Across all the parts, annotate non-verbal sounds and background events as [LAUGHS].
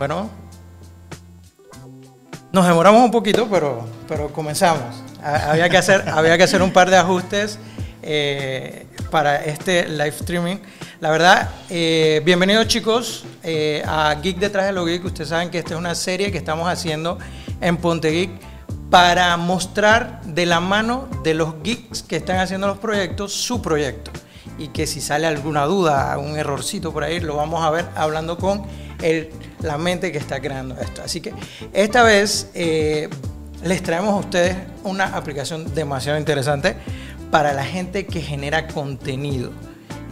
Bueno, nos demoramos un poquito, pero, pero comenzamos. Había que hacer, [LAUGHS] había que hacer un par de ajustes eh, para este live streaming. La verdad, eh, bienvenidos chicos eh, a Geek Detrás de lo Geek. Ustedes saben que esta es una serie que estamos haciendo en Ponte Geek para mostrar de la mano de los geeks que están haciendo los proyectos su proyecto. Y que si sale alguna duda, un errorcito por ahí, lo vamos a ver hablando con el, la mente que está creando esto. Así que esta vez eh, les traemos a ustedes una aplicación demasiado interesante para la gente que genera contenido.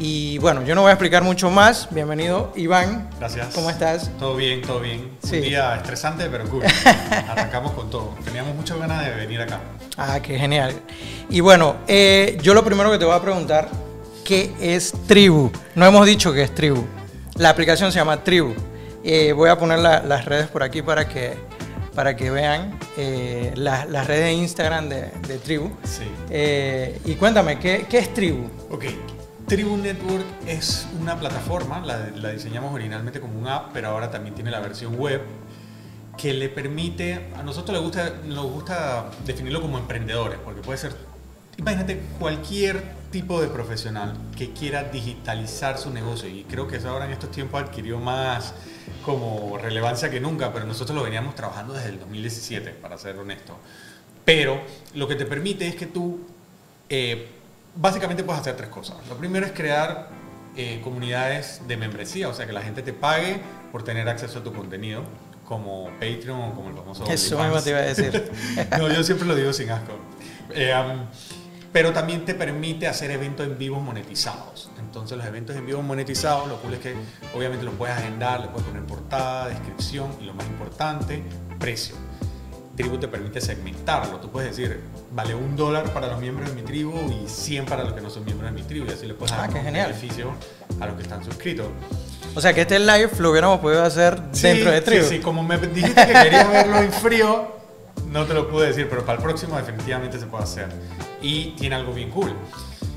Y bueno, yo no voy a explicar mucho más. Bienvenido, Iván. Gracias. ¿Cómo estás? Todo bien, todo bien. Sí. Un día estresante, pero cool. [LAUGHS] Arrancamos con todo. Teníamos muchas ganas de venir acá. Ah, qué genial. Y bueno, eh, yo lo primero que te voy a preguntar, ¿qué es Tribu? No hemos dicho que es Tribu. La aplicación se llama Tribu. Eh, voy a poner la- las redes por aquí para que, para que vean eh, la- las redes de Instagram de, de Tribu. Sí. Eh, y cuéntame, ¿qué, qué es Tribu? Ok. Tribu Network es una plataforma, la, la diseñamos originalmente como un app, pero ahora también tiene la versión web que le permite, a nosotros le gusta, nos gusta definirlo como emprendedores, porque puede ser, imagínate, cualquier tipo de profesional que quiera digitalizar su negocio, y creo que eso ahora en estos tiempos adquirió más como relevancia que nunca, pero nosotros lo veníamos trabajando desde el 2017, para ser honesto. Pero lo que te permite es que tú eh, básicamente puedes hacer tres cosas. Lo primero es crear eh, comunidades de membresía, o sea, que la gente te pague por tener acceso a tu contenido, como Patreon o como el famoso Eso mismo te iba a decir. [LAUGHS] no, yo siempre lo digo sin asco. Eh, um, pero también te permite hacer eventos en vivos monetizados. Entonces los eventos en vivo monetizados, lo cool es que obviamente los puedes agendar, le puedes poner portada, descripción y lo más importante, precio. Tribu te permite segmentarlo. Tú puedes decir, vale un dólar para los miembros de mi tribu y 100 para los que no son miembros de mi tribu. Y así le puedes Ah, dar qué un genial. beneficio a los que están suscritos. O sea, que este live lo hubiéramos podido hacer dentro de Tribu. Sí, sí, como me dijiste que querías verlo en frío, no te lo pude decir, pero para el próximo definitivamente se puede hacer. Y tiene algo bien cool.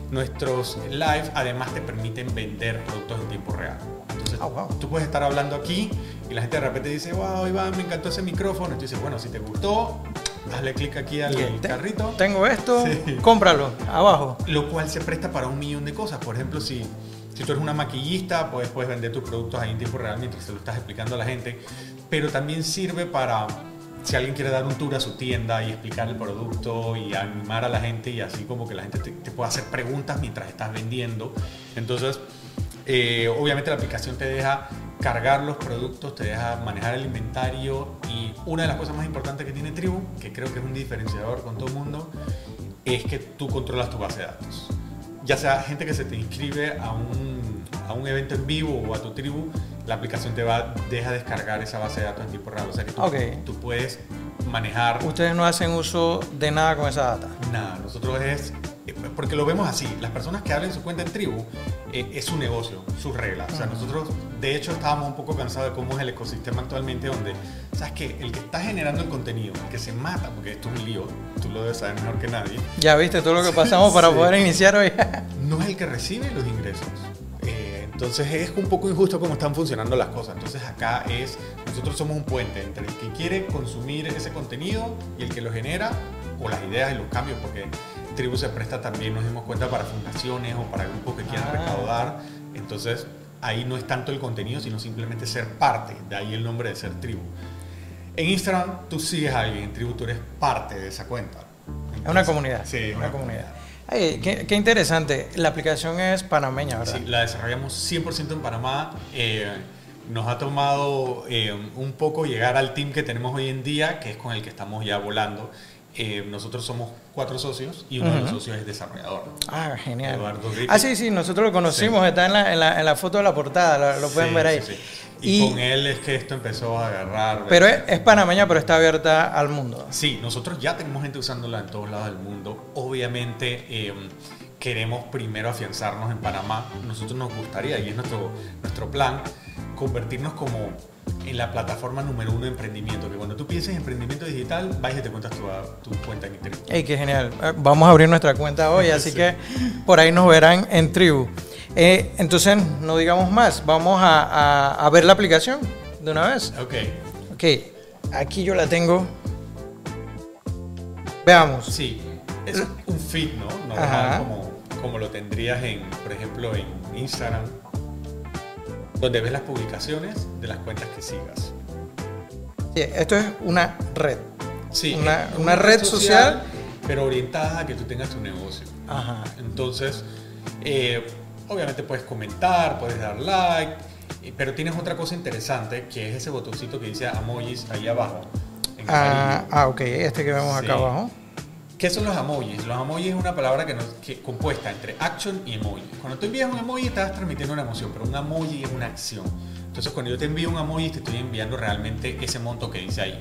Nuestros live además te permiten vender productos en tiempo real. Entonces, Ah, wow. tú puedes estar hablando aquí y la gente de repente dice, wow, Iván, me encantó ese micrófono. Y tú dices, bueno, si te gustó, hazle clic aquí al te- carrito. Tengo esto, Sí. cómpralo, abajo. Lo cual se presta para un millón de cosas. Por ejemplo, si, si tú eres una maquillista, pues puedes vender tus productos ahí en tiempo real mientras se lo estás explicando a la gente. Pero también sirve para si alguien quiere dar un tour a su tienda y explicar el producto y animar a la gente y así como que la gente te, te pueda hacer preguntas mientras estás vendiendo. Entonces, eh, obviamente la aplicación te deja cargar los productos, te deja manejar el inventario y una de las cosas más importantes que tiene Tribu, que creo que es un diferenciador con todo el mundo, es que tú controlas tu base de datos. Ya sea gente que se te inscribe a un, a un evento en vivo o a tu tribu, la aplicación te va, deja descargar esa base de datos en tiempo real. O sea que tú, puedes manejar Ustedes no hacen uso de nada con esa data. Nada, nosotros es, eh, porque lo vemos así, las personas que abren su cuenta en tribu eh, es su negocio, sus reglas. O sea, nosotros de hecho estábamos un poco cansados de cómo es el ecosistema actualmente donde, sabes que el que está generando el contenido, el que se mata, porque esto es un lío, tú lo debes saber mejor que nadie, Ya viste todo lo que [LAUGHS] pasamos para Sí. poder iniciar hoy. [LAUGHS] no es el que recibe los ingresos. Entonces es un poco injusto cómo están funcionando las cosas. Entonces acá es, nosotros somos un puente entre el que quiere consumir ese contenido y el que lo genera, o las ideas y los cambios, porque Tribu se presta también, nos dimos cuenta, para fundaciones o para grupos que quieran Ah. recaudar. Entonces ahí no es tanto el contenido, sino simplemente ser parte, de ahí el nombre de ser Tribu. En Instagram tú sigues a alguien, en Tribu tú eres parte de esa cuenta. Es una comunidad. Sí, una comunidad. Ay, qué, qué interesante. La aplicación es panameña, ¿verdad? Sí, la desarrollamos 100% en Panamá. Eh, nos ha tomado eh, un poco llegar al team que tenemos hoy en día, que es con el que estamos ya volando. Eh, nosotros somos cuatro socios y uno de los socios es desarrollador. Ah, genial. Eduardo. Ah, sí, sí, nosotros lo conocimos, Sí. está en la, en, la, en la foto de la portada, lo, lo pueden Sí, ver ahí. sí, sí. Y, Y- con él es que esto empezó a agarrar. Pero es, es panameña, pero está abierta al mundo. Sí, nosotros ya tenemos gente usándola en todos lados del mundo. Obviamente eh, queremos primero afianzarnos en Panamá. Nosotros nos gustaría, y es nuestro, nuestro plan, convertirnos como en la plataforma número uno de emprendimiento. Que cuando tú pienses en emprendimiento digital, vais y te cuentas tu, tu cuenta en Internet. ¡Ey, qué genial! Eh, Vamos a abrir nuestra cuenta hoy, [LAUGHS] así Sí. que por ahí nos verán en Tribu. Eh, entonces, no digamos más, vamos a, a- a ver la aplicación. de una vez. Ok. Ok, aquí yo la tengo. Veamos. Sí, es un feed, ¿no? Ajá. Normal, como, como lo tendrías en, por ejemplo, en Instagram, donde ves las publicaciones de las cuentas que sigas. Sí, esto es una red. Sí, Una- red social. pero orientada a que tú tengas tu negocio. Ajá. Entonces, eh, obviamente puedes comentar, puedes dar like, pero tienes otra cosa interesante que es ese botoncito que dice emojis ahí abajo. Ah, ah, ok, este que vemos Sí. acá abajo. ¿Qué son los emojis? Los emojis es una palabra que, nos, que compuesta entre action y emoji. Cuando tú envías un emoji estás transmitiendo una emoción, pero un emoji es una acción. Entonces cuando yo te envío un emoji te estoy enviando realmente ese monto que dice ahí.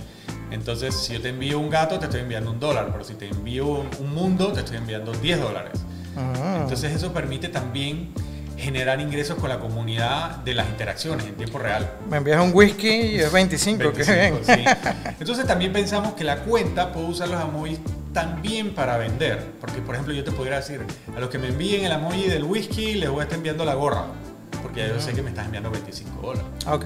Entonces si yo te envío un gato te estoy enviando un dólar, pero si te envío un, un mundo te estoy enviando 10 dólares. Ah. Entonces eso permite también generar ingresos con la comunidad de las interacciones en tiempo real. Me envías un whisky y es 25, qué 25, bien. sí. Entonces también pensamos que la cuenta puede usar los emojis también para vender. Porque, por ejemplo, yo te podría decir, a los que me envíen el emoji del whisky, les voy a estar enviando la gorra. Porque ya yo sé que me estás enviando 25 dólares. Ok,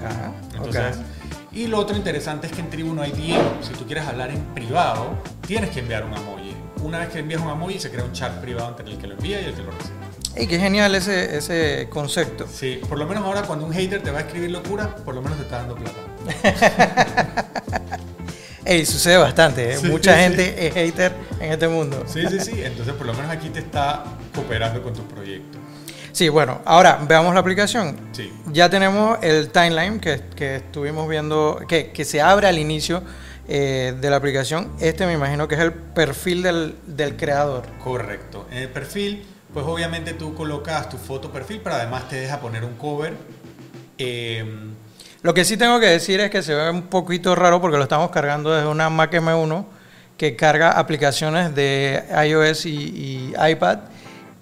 Entonces, ok. Y lo otro interesante es que en Tribu no hay DM. Si tú quieres hablar en privado, tienes que enviar un emoji. Una vez que envías un emoji, se crea un chat privado entre el que lo envía y el que lo recibe. Y qué genial ese, ese concepto. Sí, por lo menos ahora cuando un hater te va a escribir locura, por lo menos te está dando plata. [LAUGHS] Ey, sucede bastante, ¿eh? Sí, mucha sí. gente es hater en este mundo. Sí, sí, sí. Entonces, por lo menos aquí te está cooperando con tu proyecto. Sí, bueno, ahora veamos la aplicación. Sí. Ya tenemos el timeline que, que estuvimos viendo, que, que se abre al inicio eh, de la aplicación. Este me imagino que es el perfil del, del creador. Correcto. En el perfil, pues obviamente tú colocas tu foto perfil, pero además te deja poner un cover. Eh, Lo que sí tengo que decir es que se ve un poquito raro porque lo estamos cargando desde una Mac M1 que carga aplicaciones de iOS y, y iPad,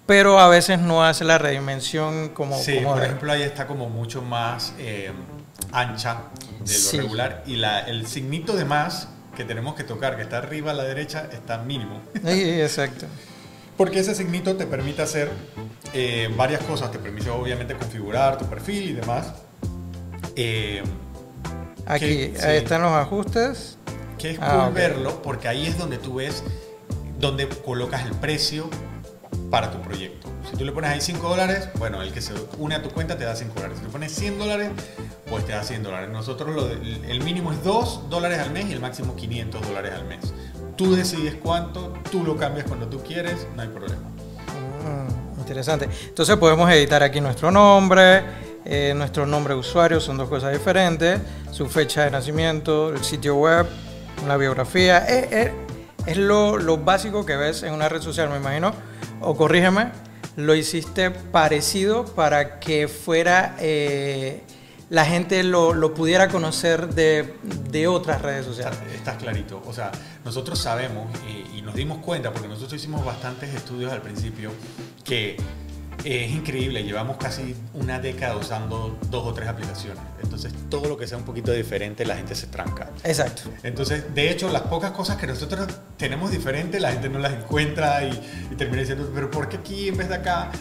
pero a veces no hace la redimensión como... sí, como por de- ejemplo, ahí está como mucho más eh, ancha de lo Sí. regular. Y la, el signito de más que tenemos que tocar, que está arriba a la derecha, está mínimo. Sí, exacto. [LAUGHS] Porque ese signito te permite hacer eh, varias cosas. Te permite obviamente configurar tu perfil y demás. Eh, Aquí Que- sí. ahí están los ajustes. que es Ah, cool ok. verlo porque ahí es donde tú ves donde colocas el precio para tu proyecto. Si tú le pones ahí 5 dólares, bueno, el que se une a tu cuenta te da 5 dólares. Si le pones 100 dólares, pues te da 100 dólares. Nosotros lo de- el mínimo es 2 dólares al mes y el máximo 500 dólares al mes. Tú decides cuánto, tú lo cambias cuando tú quieres, no hay problema. Mm, interesante. Entonces podemos editar aquí nuestro nombre, eh, nuestro nombre de usuario, son dos cosas diferentes, su fecha de nacimiento, el sitio web, una biografía. Es, es- es lo, lo básico que ves en una red social, me imagino. O corrígeme, lo hiciste parecido para que fuera... eh, la gente lo, lo pudiera conocer de, de otras redes sociales. Estás, estás clarito. O sea, nosotros sabemos eh, y nos dimos cuenta, porque nosotros hicimos bastantes estudios al principio, que es increíble. Llevamos casi una década usando dos o tres aplicaciones. Entonces, todo lo que sea un poquito diferente, la gente se tranca. Exacto. Entonces, de hecho, las pocas cosas que nosotros tenemos diferentes, la gente no las encuentra y, y termina diciendo, pero ¿por qué aquí en vez de acá?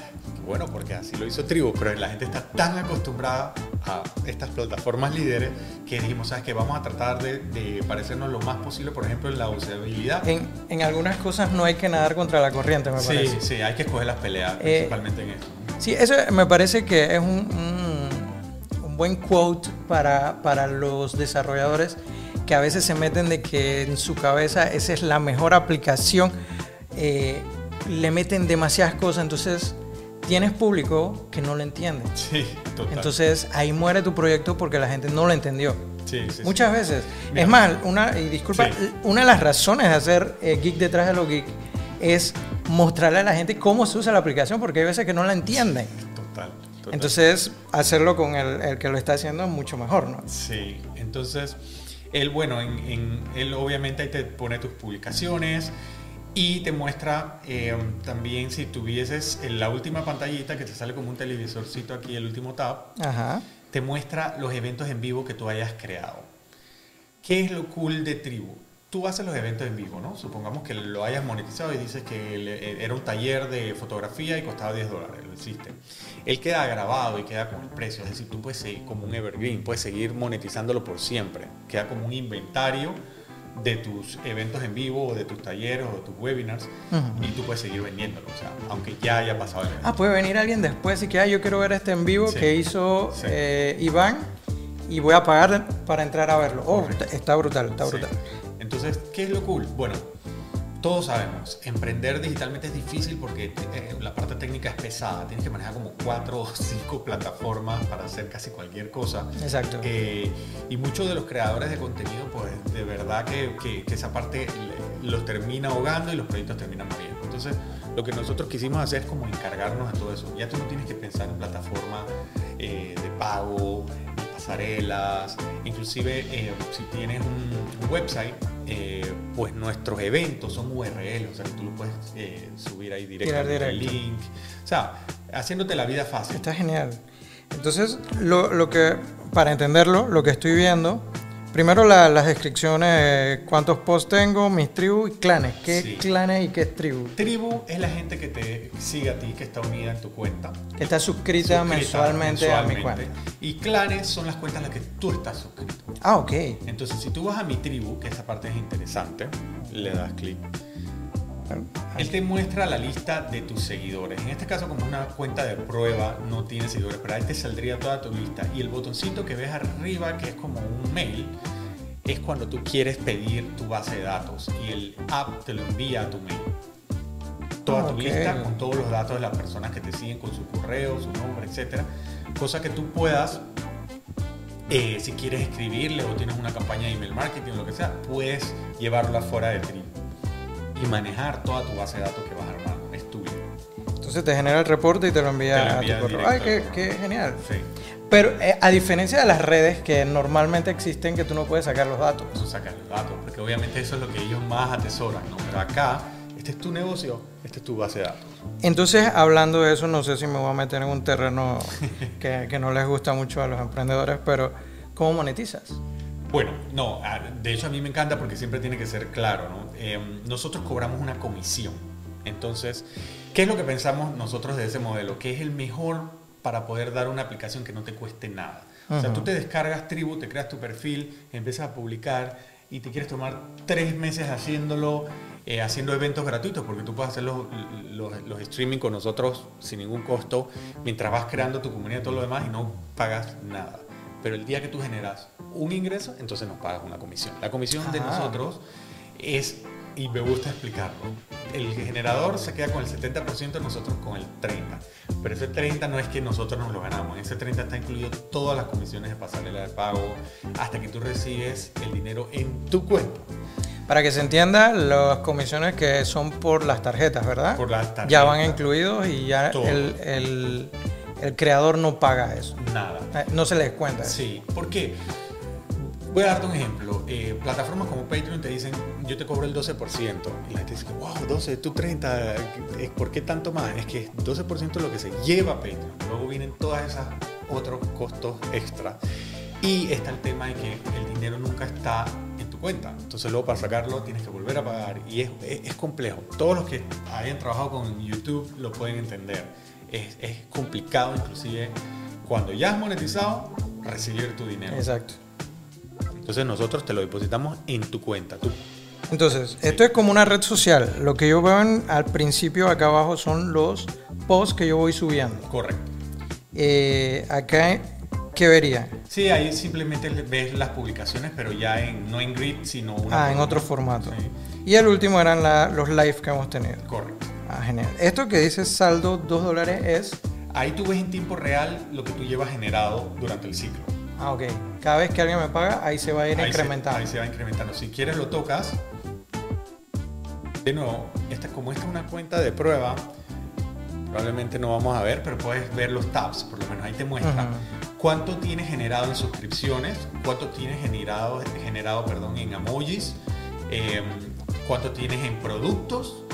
Bueno, porque así lo hizo Tribu, pero la gente está tan acostumbrada a estas plataformas líderes que dijimos, ¿sabes qué? Vamos a tratar de, de parecernos lo más posible, por ejemplo, en la usabilidad. En, en algunas cosas no hay que nadar contra la corriente, me Sí, parece. sí, hay que escoger las peleas, Eh, principalmente en esto. Sí, eso me parece que es un, un- un buen quote para, para los desarrolladores que a veces se meten de que en su cabeza esa es la mejor aplicación, eh, le meten demasiadas cosas, entonces tienes público que no lo entiende. [LAUGHS] Sí, total. Entonces ahí muere tu proyecto porque la gente no lo entendió. sí, sí, sí. Muchas veces. Mira. Es más, una, y disculpa, una de las razones de hacer eh, Geek detrás de lo Geek es mostrarle a la gente cómo se usa la aplicación porque hay veces que no la entienden. Total, total. Entonces, hacerlo con el, el que lo está haciendo es mucho mejor, ¿no? Sí, entonces él, bueno, en, en- él obviamente ahí te pone tus publicaciones y te muestra eh, también si tuvieses en la última pantallita que te sale como un televisorcito aquí, el último tab, Ajá. te muestra los eventos en vivo que tú hayas creado. ¿Qué es lo cool de Tribu? tú haces los eventos en vivo, ¿no? Supongamos que lo hayas monetizado y dices que eh, era un taller de fotografía y costaba 10 dólares, lo hiciste. Él queda grabado y queda con el precio, es decir, tú puedes seguir como un evergreen, puedes seguir monetizándolo por siempre, queda como un inventario de tus eventos en vivo o de tus talleres o de tus webinars y tú puedes seguir vendiéndolo, o sea, aunque ya haya pasado el evento. Ah, puede venir alguien después y que ah, yo quiero ver este en vivo que hizo eh, Iván y voy a pagar para entrar a verlo. Oh, está, brutal, está brutal. Entonces, ¿qué es lo cool? Bueno, todos sabemos, emprender digitalmente es difícil porque eh, la parte técnica es pesada. Tienes que manejar como cuatro o cinco plataformas para hacer casi cualquier cosa. Exacto. Eh, y muchos de los creadores de contenido, pues de verdad que, que, esa parte los termina ahogando y los proyectos terminan muriendo. Entonces, lo que nosotros quisimos hacer es como encargarnos de todo eso. Ya tú no tienes que pensar en plataforma eh, de pago, pasarelas, inclusive si tienes un website eh, pues nuestros eventos son URL, o sea, tú lo puedes eh, subir ahí directamente el link. O sea, haciéndote la vida fácil. Está genial. Entonces, lo, lo que, para entenderlo, lo que estoy viendo Primero las descripciones, cuántos posts tengo, mis tribus y clanes. ¿Qué clanes y qué es tribu? Tribu es la gente que te sigue a ti, que está unida en tu cuenta. Que está suscrita, mensualmente, a mi cuenta. Y clanes son las cuentas en las que tú estás suscrito. Ah, ok. Entonces, si tú vas a mi tribu, que esa parte es interesante, le das clic. Él te muestra la lista de tus seguidores. En este caso, como una cuenta de prueba, no tiene seguidores, pero ahí te saldría toda tu lista. Y el botoncito que ves arriba, que es como un mail, es cuando tú quieres pedir tu base de datos y el app te lo envía a tu mail. Toda tu lista con todos los datos de las personas que te siguen, con su correo, su nombre, etcétera. Cosa que tú puedas eh, si quieres escribirle o tienes una campaña de email marketing o lo que sea, puedes llevarlo afuera de Trim y manejar toda tu base de datos que vas armando. Es tuyo. Entonces te genera el reporte y te lo envía, a tu correo. Ay, qué, genial. Sí. Pero eh, a diferencia de las redes que normalmente existen, que tú no puedes sacar los datos. No sacar los datos, porque obviamente eso es lo que ellos más atesoran, ¿no? Pero acá, este es tu negocio, este es tu base de datos. Entonces, hablando de eso, no sé si me voy a meter en un terreno que, que no les gusta mucho a los emprendedores, pero ¿cómo monetizas? Bueno, no, de hecho a mí me encanta porque siempre tiene que ser claro, ¿no? Em, nosotros cobramos una comisión. Entonces, ¿qué es lo que pensamos nosotros de ese modelo? Que es el mejor para poder dar una aplicación que no te cueste nada. O sea, tú te descargas Tribu, te creas tu perfil, empiezas a publicar y te quieres tomar tres meses haciéndolo, eh, haciendo eventos gratuitos, porque tú puedes hacer los, los, streaming con nosotros sin ningún costo, mientras vas creando tu comunidad y todo lo demás y no pagas nada. Pero el día que tú generas un ingreso, entonces nos pagas una comisión. La comisión de nosotros es, y me gusta explicarlo, el generador se queda con el 70%, nosotros con el 30%. Pero ese 30% no es que nosotros nos lo ganamos, en ese 30% está incluido todas las comisiones de pasarela de pago hasta que tú recibes el dinero en tu cuenta. Para que se entienda, las comisiones que son por las tarjetas, ¿verdad? Por las tarjetas. Ya van incluidos y ya el el creador no paga eso. Nada. Eh, no se les cuenta. Sí, ¿por qué? Voy a darte un ejemplo. Eh, plataformas como Patreon te dicen, yo te cobro el 12%. Y la gente dice, wow, 12, tú 30, ¿por qué tanto más? Es que 12% es lo que se lleva Patreon. Luego vienen todas esas otros costos extra. Y está el tema de que el dinero nunca está en tu cuenta. Entonces luego para sacarlo tienes que volver a pagar. Y es, es complejo. Todos los que hayan trabajado con YouTube lo pueden entender es, es complicado inclusive cuando ya has monetizado recibir tu dinero. Exacto. Entonces nosotros te lo depositamos en tu cuenta. Tú. Entonces, esto es como una red social. Lo que yo veo al principio acá abajo son los posts que yo voy subiendo. Correcto. Eh, acá, ¿qué vería? Sí, ahí simplemente ves las publicaciones, pero ya en, no en grid, sino una Ah, en otro formato. Y el último eran los live que hemos tenido. Correcto. Ah, genial. Esto que dice saldo 2 dólares es... Ahí tú ves en tiempo real lo que tú llevas generado durante el ciclo. Ah, ok. Cada vez que alguien me paga, ahí se va a ir incrementando. ahí se va incrementando. Si quieres lo tocas. De nuevo, esta, como esta es una cuenta de prueba, probablemente no vamos a ver, pero puedes ver los tabs, por lo menos ahí te muestra cuánto tienes generado en suscripciones, cuánto tienes generado, generado perdón, en emojis, em, cuánto tienes en productos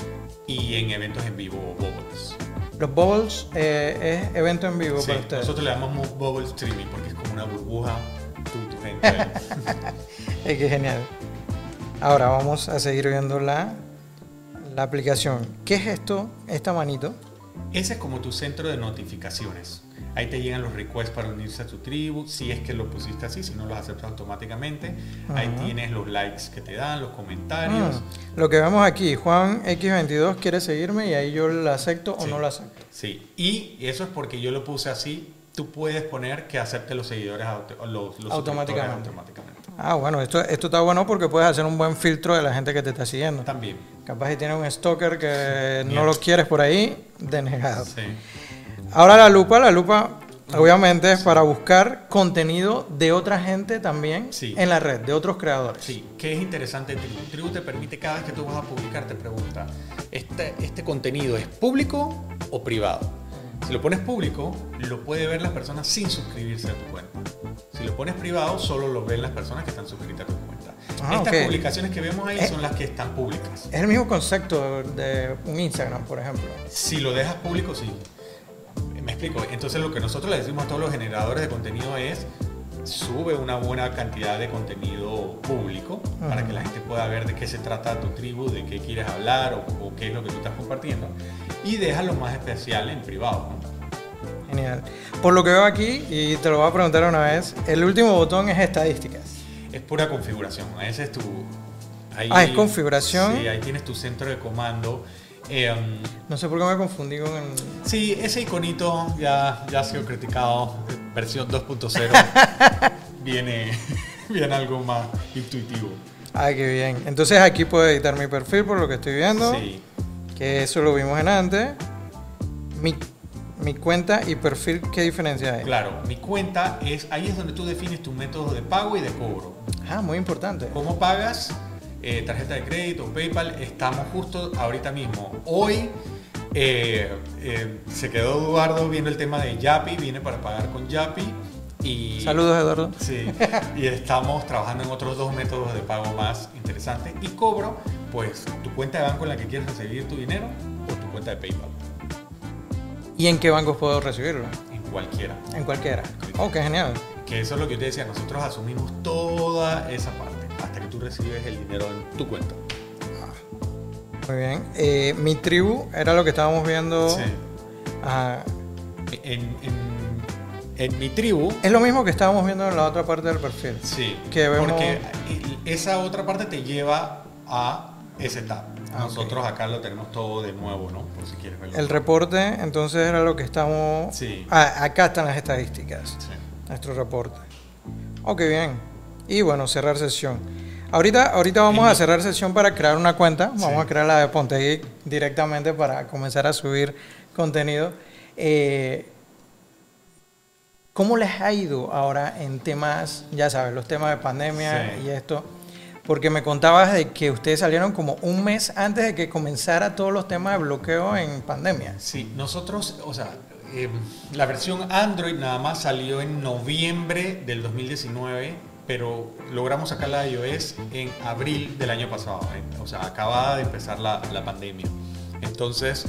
y en eventos en vivo bubbles. Los bubbles eh, es evento en vivo para ustedes. Nosotros le llamamos bubble streaming porque es como una burbuja. [LAUGHS] es que genial. Ahora vamos a seguir viendo la, la aplicación. ¿Qué es esto? Esta manito. Ese es como tu centro de notificaciones. Ahí te llegan los requests para unirse a tu tribu, si es que lo pusiste así, si no los aceptas automáticamente. Ahí tienes los likes que te dan, los comentarios. Mm. Lo que vemos aquí, Juan X22 quiere seguirme y ahí yo lo acepto o no lo acepto. Sí, y eso es porque yo lo puse así. Tú puedes poner que acepte los seguidores los, automáticamente. Ah, bueno, esto, esto está bueno porque puedes hacer un buen filtro de la gente que te está siguiendo. También. Capaz que tiene un stalker que no lo quieres por ahí, denegado. Sí. Ahora la lupa, la lupa obviamente es para buscar contenido de otra gente también en la red, de otros creadores. Sí, que es interesante Tribu. Tribu te permite cada vez que tú vas a publicar, te pregunta, ¿este, este contenido es público o privado? Si lo pones público, lo puede ver las personas sin suscribirse a tu cuenta. Si lo pones privado, solo lo ven las personas que están suscritas a tu cuenta. Ah, Estas publicaciones que vemos ahí son las que están públicas. Es el mismo concepto de un Instagram, por ejemplo. Si lo dejas público, sí. Me explico. Entonces lo que nosotros le decimos a todos los generadores de contenido es sube una buena cantidad de contenido público para que la gente pueda ver de qué se trata tu tribu, de qué quieres hablar o, qué es lo que tú estás compartiendo y deja lo más especial en privado. Genial. Por lo que veo aquí, y te lo voy a preguntar una vez, el último botón es estadísticas. Es pura configuración. Ese es tu... ah, es configuración. Sí, ahí tienes tu centro de comando Em, no sé por qué me confundí con el... Sí, ese iconito ya, ya ha sido criticado. Versión 2.0 [LAUGHS] viene, [LAUGHS] viene algo más intuitivo. Ah, qué bien. Entonces aquí puedo editar mi perfil por lo que estoy viendo. Sí. Que eso lo vimos en antes. Mi, mi cuenta y perfil, ¿qué diferencia hay? Claro, mi cuenta es, ahí es donde tú defines tu método de pago y de cobro. Ah, muy importante. ¿Cómo pagas? Eh, tarjeta de crédito, PayPal, estamos justo ahorita mismo. Hoy eh, eh, se quedó Eduardo viendo el tema de Yapi, viene para pagar con Yapi. Y, Saludos Eduardo. Sí, y estamos trabajando en otros dos métodos de pago más interesantes. Y cobro, pues, tu cuenta de banco en la que quieres recibir tu dinero o tu cuenta de PayPal. ¿Y en qué bancos puedo recibirlo? En cualquiera. En cualquiera. Oh, qué genial. Que eso es lo que yo te decía, nosotros asumimos toda esa parte hasta que tú recibes el dinero en tu cuenta. Muy bien. Eh, mi tribu era lo que estábamos viendo. Sí. En, en, mi tribu. Es lo mismo que estábamos viendo en la otra parte del perfil. Sí. Que Porque esa otra parte te lleva a ese tab. Ah, Nosotros acá lo tenemos todo de nuevo, ¿no? Por si quieres verlo. El reporte, entonces era lo que estamos. Sí. Ah, acá están las estadísticas. Sí. Nuestro reporte. Ok, bien. Y bueno, cerrar sesión. Ahorita, ahorita vamos a cerrar sesión para crear una cuenta. Vamos a crear la de Pontegui directamente para comenzar a subir contenido. Eh, ¿Cómo les ha ido ahora en temas, ya sabes, los temas de pandemia y esto? Porque me contabas de que ustedes salieron como un mes antes de que comenzara todos los temas de bloqueo en pandemia. Sí, nosotros, o sea, eh, la versión Android nada más salió en noviembre del 2019 pero logramos sacar la iOS en abril del año pasado, ¿eh? o sea, acababa de empezar la, la pandemia. Entonces,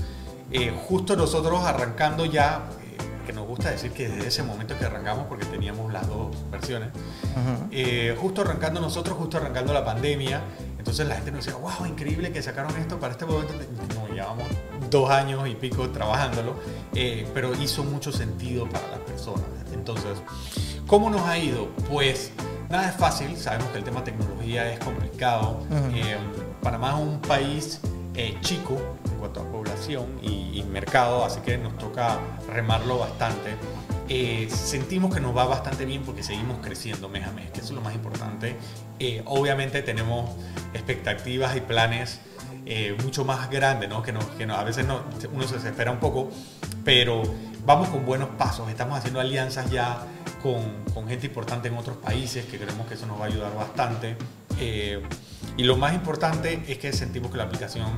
eh, justo nosotros arrancando ya, eh, que nos gusta decir que desde ese momento que arrancamos, porque teníamos las dos versiones, justo arrancando nosotros, justo arrancando la pandemia, entonces la gente nos decía, wow, increíble que sacaron esto para este momento. No, llevamos dos años y pico trabajándolo, pero hizo mucho sentido para las personas. Entonces, ¿cómo nos ha ido? Pues Nada es fácil, sabemos que el tema tecnología es complicado. Eh, Panamá es un país eh, chico en cuanto a población y, mercado, así que nos toca remarlo bastante. Eh, sentimos que nos va bastante bien porque seguimos creciendo mes a mes, que eso es lo más importante. obviamente tenemos expectativas y planes mucho más grandes, ¿no? que, que a veces no, uno se desespera un poco, pero vamos con buenos pasos, estamos haciendo alianzas ya con, gente importante en otros países, que creemos que eso nos va a ayudar bastante. Eh, y lo más importante es que sentimos que la aplicación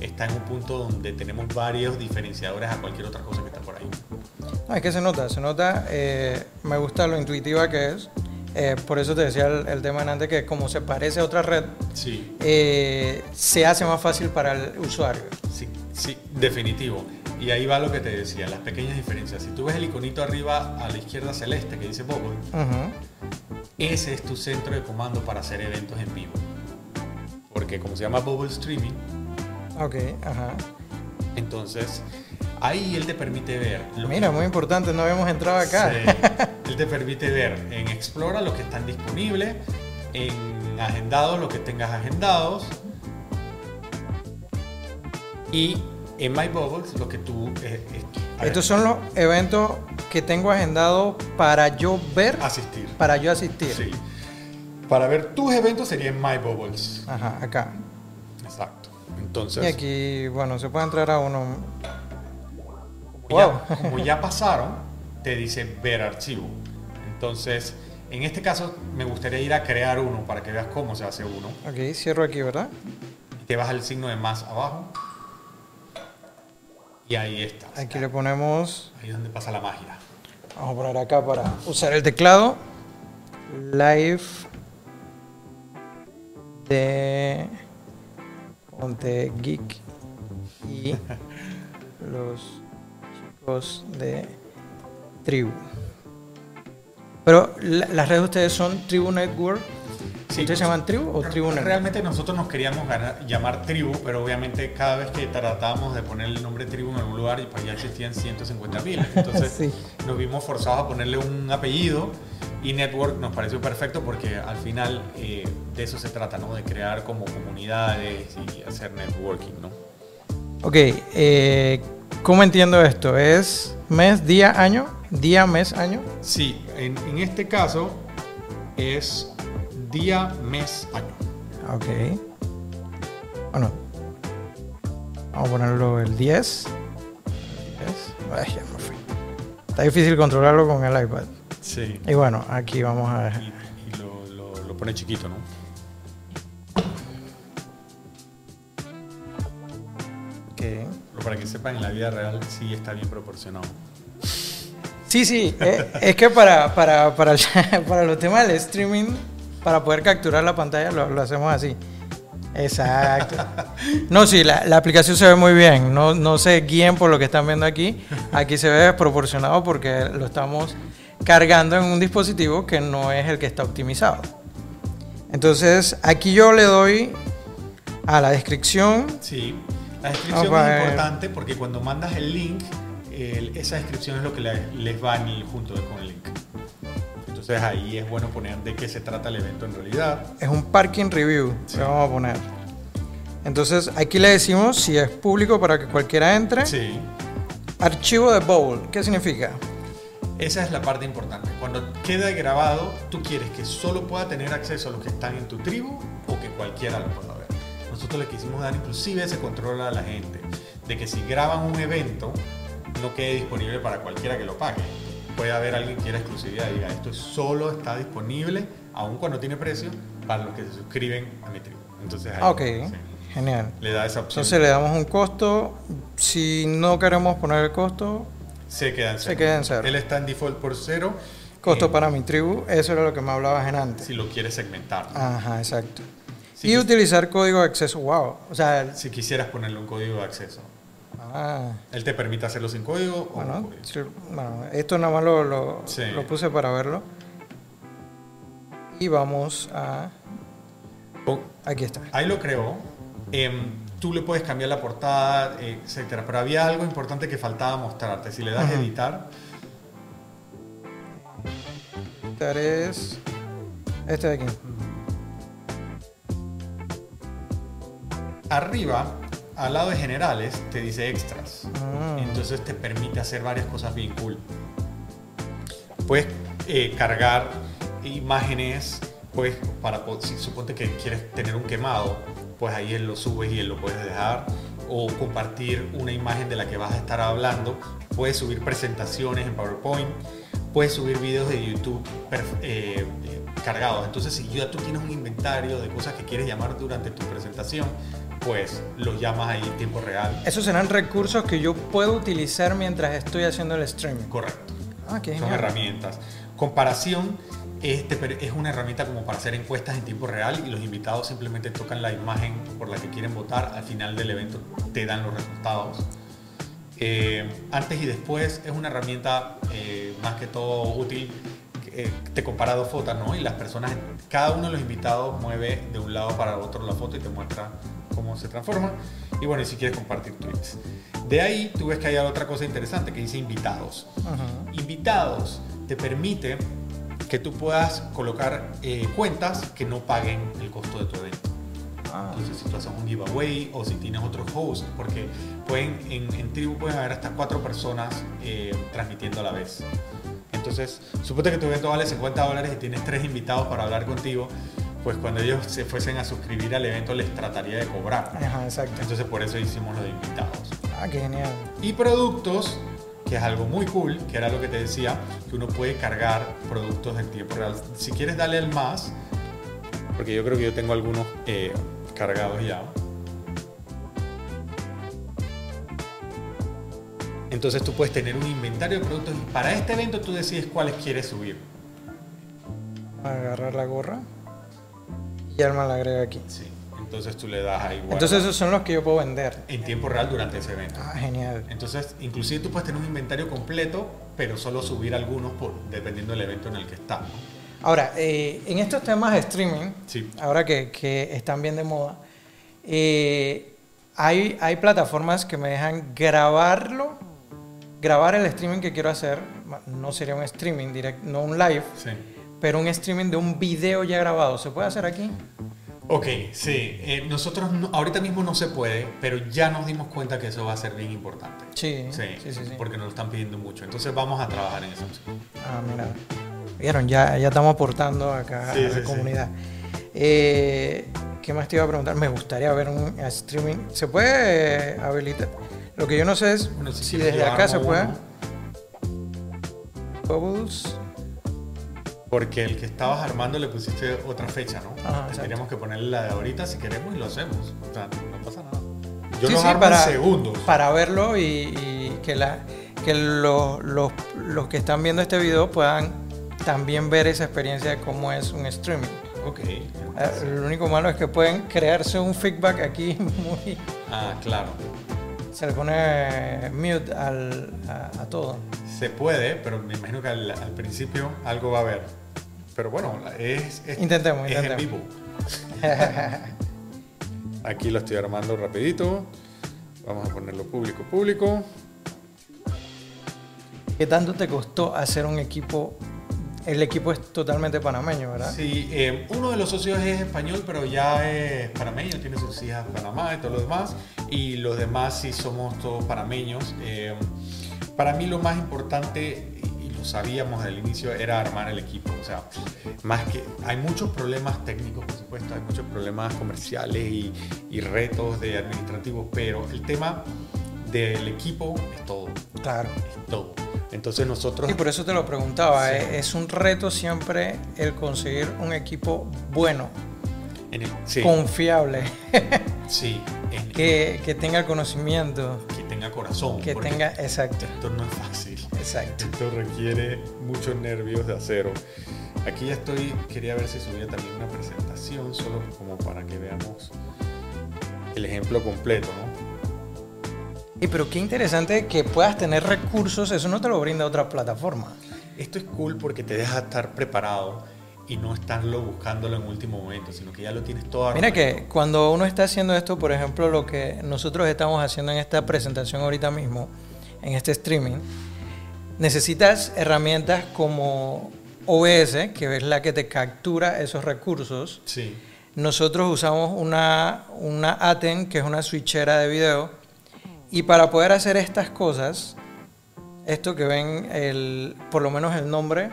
está en un punto donde tenemos varios diferenciadores a cualquier otra cosa que está por ahí. es que se nota, se nota, eh, me gusta lo intuitiva que es. Eh, por eso te decía el, tema antes que como se parece a otra red, sí. se hace más fácil para el usuario. Sí, sí, definitivo. Y ahí va lo que te decía, las pequeñas diferencias. Si tú ves el iconito arriba a la izquierda celeste que dice Bubble, ese es tu centro de comando para hacer eventos en vivo. porque como se llama Bubble Streaming, Ok, ajá. entonces ahí él te permite ver. lo Mira, que- muy importante, no habíamos entrado acá. Sí. [LAUGHS] Él te permite ver en Explora lo que están disponibles, en agendados lo que tengas agendados y en My Bubbles lo que tú... eh, eh, Estos son los eventos que tengo agendado para yo ver, asistir. para yo asistir. Sí. Para ver tus eventos sería en My Bubbles. Ajá, acá. Exacto. Entonces, Y aquí, bueno, se puede entrar a uno. como, ya, Wow. [LAUGHS] como ya pasaron, te dice ver archivo. Entonces, en este caso me gustaría ir a crear uno para que veas cómo se hace uno. Ok, cierro aquí, ¿verdad? Y te vas al signo de más abajo. Y ahí está. Aquí le ponemos, Ahí es donde pasa la magia. vamos a poner acá para usar el teclado. Live de Ponte Geek y [LAUGHS] los chicos de Tribu. Pero la- las redes de ustedes son Tribu Network. Sí, ¿Ustedes se llaman Tribu o Tribu Network? Realmente nosotros nos queríamos ganar- llamar tribu, pero obviamente cada vez que tratábamos de poner el nombre tribu en algún lugar, y pues ya existían 150 mil. [LAUGHS] Entonces Sí. nos vimos forzados a ponerle un apellido y network nos pareció perfecto porque al final eh, de eso se trata, ¿no? De crear como comunidades y hacer networking, ¿no? Ok, eh, ¿cómo entiendo esto? ¿Es mes, día, año? ¿Día, mes, año? Sí, en, en este caso es día, mes, año. Ok. Bueno, vamos a ponerlo el 10. El 10. Ay, ya me fui. Está difícil controlarlo con el iPad. Sí. Y bueno, aquí vamos a Y, lo, lo- lo pone chiquito, ¿no? Ok. Pero para que sepan, en la vida real sí está bien proporcionado. Sí, sí, eh, es que para, para, para, [LAUGHS] para los temas del streaming, para poder capturar la pantalla, lo, lo hacemos así. Exacto. No, sí, la, la aplicación se ve muy bien. No, no se guíen por lo que están viendo aquí. Aquí se ve desproporcionado porque lo estamos cargando en un dispositivo que no es el que está optimizado. Entonces, aquí yo le doy a la descripción. Sí, la descripción es ver. importante porque cuando mandas el link, el- esa descripción es lo que le- les va en el- junto con el link. Entonces ahí es bueno poner de qué se trata el evento en realidad. Es un parking review Sí. que vamos a poner. Entonces, aquí le decimos si es público para que cualquiera entre. Sí, Archivo de Bowl, ¿qué significa? esa es la parte importante. Cuando queda grabado, tú quieres que solo pueda tener acceso a los que están en tu tribu o que cualquiera lo pueda ver. Nosotros le quisimos dar inclusive ese control a la gente, de que si graban un evento, no quede disponible para cualquiera que lo pague. Puede haber alguien que quiera exclusividad y diga, esto solo está disponible, aun cuando tiene precio, para los que se suscriben a mi tribu. Entonces ahí Ah, ok, sí, genial. le da esa opción. Entonces le damos un costo. Si no queremos poner el costo, se queda en se cero. queda en cero. Él está en default por cero. costo Eh, para mi tribu, eso era lo que me hablabas en antes. Si lo quieres segmentar. Ajá, exacto. Si y utilizar código de acceso, wow. O sea, Si quisieras ponerle un código de acceso. Ah, Él te permite hacerlo sin código o bueno, código. sí, bueno, esto nada más lo, lo, Sí. lo puse para verlo. Y vamos a... Con- Aquí está. Ahí lo creó. Em, tú le puedes cambiar la portada, eh, etcétera. Pero había algo importante que faltaba mostrarte. Si le das Ajá. editar, Este es este de aquí. arriba, al lado de generales, te dice extras. Ah. Entonces te permite hacer varias cosas bien cool. Puedes eh, cargar imágenes, pues para si suponte que quieres tener un quemado, pues ahí él lo subes y él lo puedes dejar o compartir una imagen de la que vas a estar hablando. Puedes subir presentaciones en PowerPoint, puedes subir videos de YouTube eh, eh, cargados. Entonces, si ya tú tienes un inventario de cosas que quieres llamar durante tu presentación, pues los llamas ahí en tiempo real. Esos serán recursos que yo puedo utilizar mientras estoy haciendo el streaming. Correcto. Ah, qué Son herramientas. Comparación este, es una herramienta como para hacer encuestas en tiempo real y los invitados simplemente tocan la imagen por la que quieren votar. Al final del evento te dan los resultados. Eh, antes y después es una herramienta eh, más que todo útil eh, te compara dos fotos, ¿no? Y las personas, cada uno de los invitados mueve de un lado para el otro la foto y te muestra cómo se transforma. Y bueno, y si quieres compartir tweets. De ahí tú ves que hay otra cosa interesante que dice invitados. Invitados te permite que tú puedas colocar eh, cuentas que no paguen el costo de tu evento. Ah. Entonces, si tú haces un giveaway o si tienes otro host, porque pueden, en, en Tribu pueden haber hasta cuatro personas eh, transmitiendo a la vez. Entonces, suponte que tu evento vale 50 dólares y tienes tres invitados para hablar contigo, pues cuando ellos se fuesen a suscribir al evento les trataría de cobrar. Ajá, exacto. Entonces, por eso hicimos lo de invitados. Ah, qué genial. Y productos, que es algo muy cool, que era lo que te decía, que uno puede cargar productos en tiempo real. Si quieres darle el más, porque yo creo que yo tengo algunos eh, cargados ya. Entonces tú puedes tener un inventario de productos y para este evento tú decides cuáles quieres subir. Agarrar la gorra y Arma la agrega aquí. Sí. Entonces tú le das ahí. guarda Entonces esos son los que yo puedo vender. en tiempo real durante ese evento. Ah, genial. Entonces, inclusive tú puedes tener un inventario completo, pero solo subir algunos por, dependiendo del evento en el que estás. Ahora, eh, en estos temas de streaming, Sí. ahora que, que están bien de moda, eh, hay, hay plataformas que me dejan grabarlo, grabar el streaming que quiero hacer. No sería un streaming directo, no un live, Sí. Pero un streaming de un video ya grabado. ¿Se puede hacer aquí? Ok, sí. Eh, nosotros no- ahorita mismo no se puede, pero ya nos dimos cuenta que eso va a ser bien importante. Sí, Sí, sí, sí. sí. porque nos lo están pidiendo mucho. Entonces vamos a trabajar en eso. Ah, mira. Vieron, ya, ya estamos aportando acá Sí, a la comunidad. Eh, ¿Qué más te iba a preguntar? Me gustaría ver un streaming. ¿Se puede habilitar? Lo que yo no sé es Bueno, si, desde acá se puede. Bubbles. Porque el que estabas armando le pusiste otra fecha, ¿no? Ajá. Tendríamos que ponerle la de ahorita si queremos y lo hacemos. O sea, no pasa nada. Yo Sí, los sí, armo para- en segundos. Para verlo y, y que, la, que los, los, los que están viendo este video puedan también ver esa experiencia de cómo es un streaming. Ok. Eh, Lo único malo es que pueden crearse un feedback aquí [LAUGHS] muy... Ah, claro. Se le pone mute al, a, a todo. Se puede, pero me imagino que al, al principio algo va a haber. Pero bueno, es, es, Intentemos, es en intentemos. vivo. [LAUGHS] Aquí lo estoy armando rapidito. Vamos a ponerlo público, público. ¿Qué tanto te costó hacer un equipo? El equipo es totalmente panameño, ¿verdad? Sí, eh, uno de los socios es español, pero ya es panameño, tiene sus hijas en Panamá y todo lo demás. Y los demás sí somos todos panameños. Eh, para mí lo más importante, sabíamos desde el inicio, era armar el equipo. O sea, más que... Hay muchos problemas técnicos, por supuesto, hay muchos problemas comerciales y, y retos de administrativos, pero el tema del equipo es todo, Claro. es todo. Entonces nosotros... Y por eso te lo preguntaba, Sí. eh, es un reto siempre el conseguir un equipo bueno, en el- sí, confiable, [LAUGHS] sí, en- que, que tenga el conocimiento, que tenga corazón. que tenga... Exacto, Esto no es fácil. Exacto. Esto requiere muchos nervios de acero. Aquí ya estoy, quería ver si subía también una presentación, solo como para que veamos el ejemplo completo, ¿no? Y pero qué interesante que puedas tener recursos, eso no te lo brinda otra plataforma. Esto es cool porque te deja estar preparado y no estarlo buscándolo en último momento, sino que ya lo tienes todo Mira que cuando uno está haciendo esto, por ejemplo, lo que nosotros estamos haciendo en esta presentación ahorita mismo, en este streaming, necesitas herramientas como OBS, que es la que te captura esos recursos. Sí, Nosotros usamos una, una Aten, que es una switchera de video, y para poder hacer estas cosas, esto que ven, el, por lo menos el nombre,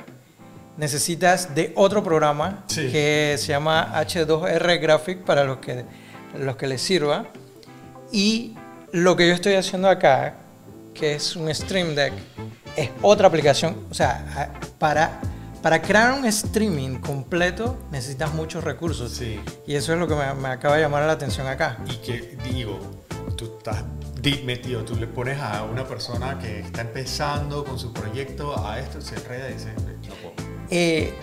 necesitas de otro programa Sí. que se llama H2R Graphic para los que, los que les sirva. Y lo que yo estoy haciendo acá, que es un Stream Deck, es otra aplicación. O sea, para, para crear un streaming completo necesitas muchos recursos. sí. Y eso es lo que me, me acaba de llamar la atención acá. Y que digo, tú estás metido, tú le pones a una persona que está empezando con su proyecto a esto, se enreda y dice, no puedo. Eh,